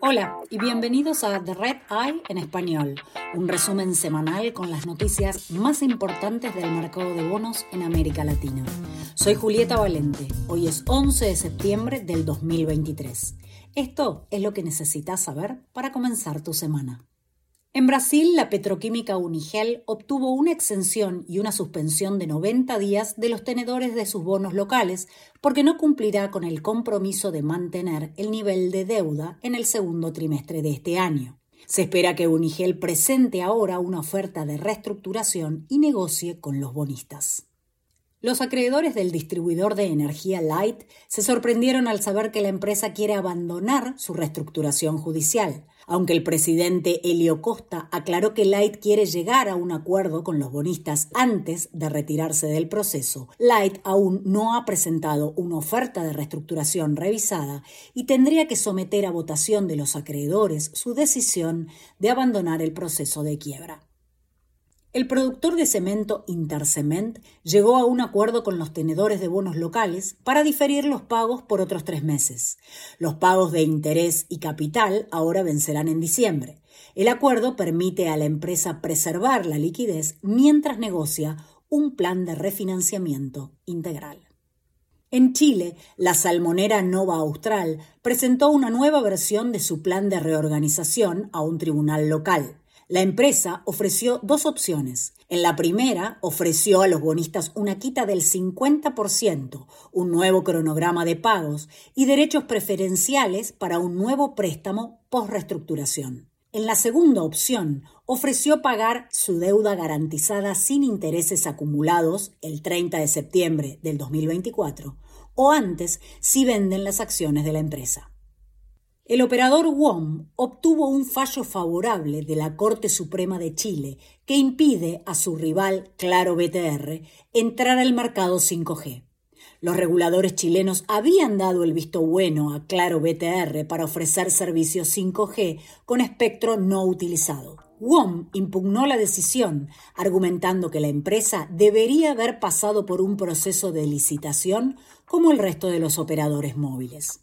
Hola y bienvenidos a The Red Eye en español, un resumen semanal con las noticias más importantes del mercado de bonos en América Latina. Soy Julieta Valente, hoy es 11 de septiembre del 2023. Esto es lo que necesitas saber para comenzar tu semana. En Brasil, la petroquímica Unigel obtuvo una exención y una suspensión de 90 días de los tenedores de sus bonos locales porque no cumplirá con el compromiso de mantener el nivel de deuda en el segundo trimestre de este año. Se espera que Unigel presente ahora una oferta de reestructuración y negocie con los bonistas. Los acreedores del distribuidor de energía Light se sorprendieron al saber que la empresa quiere abandonar su reestructuración judicial. Aunque el presidente Helio Costa aclaró que Light quiere llegar a un acuerdo con los bonistas antes de retirarse del proceso, Light aún no ha presentado una oferta de reestructuración revisada y tendría que someter a votación de los acreedores su decisión de abandonar el proceso de quiebra. El productor de cemento Intercement llegó a un acuerdo con los tenedores de bonos locales para diferir los pagos por otros tres meses. Los pagos de interés y capital ahora vencerán en diciembre. El acuerdo permite a la empresa preservar la liquidez mientras negocia un plan de refinanciamiento integral. En Chile, la salmonera Nova Austral presentó una nueva versión de su plan de reorganización a un tribunal local. La empresa ofreció dos opciones. En la primera, ofreció a los bonistas una quita del 50%, un nuevo cronograma de pagos y derechos preferenciales para un nuevo préstamo post-reestructuración. En la segunda opción, ofreció pagar su deuda garantizada sin intereses acumulados el 30 de septiembre del 2024 o antes si venden las acciones de la empresa. El operador WOM obtuvo un fallo favorable de la Corte Suprema de Chile que impide a su rival Claro BTR entrar al mercado 5G. Los reguladores chilenos habían dado el visto bueno a Claro BTR para ofrecer servicios 5G con espectro no utilizado. WOM impugnó la decisión, argumentando que la empresa debería haber pasado por un proceso de licitación como el resto de los operadores móviles.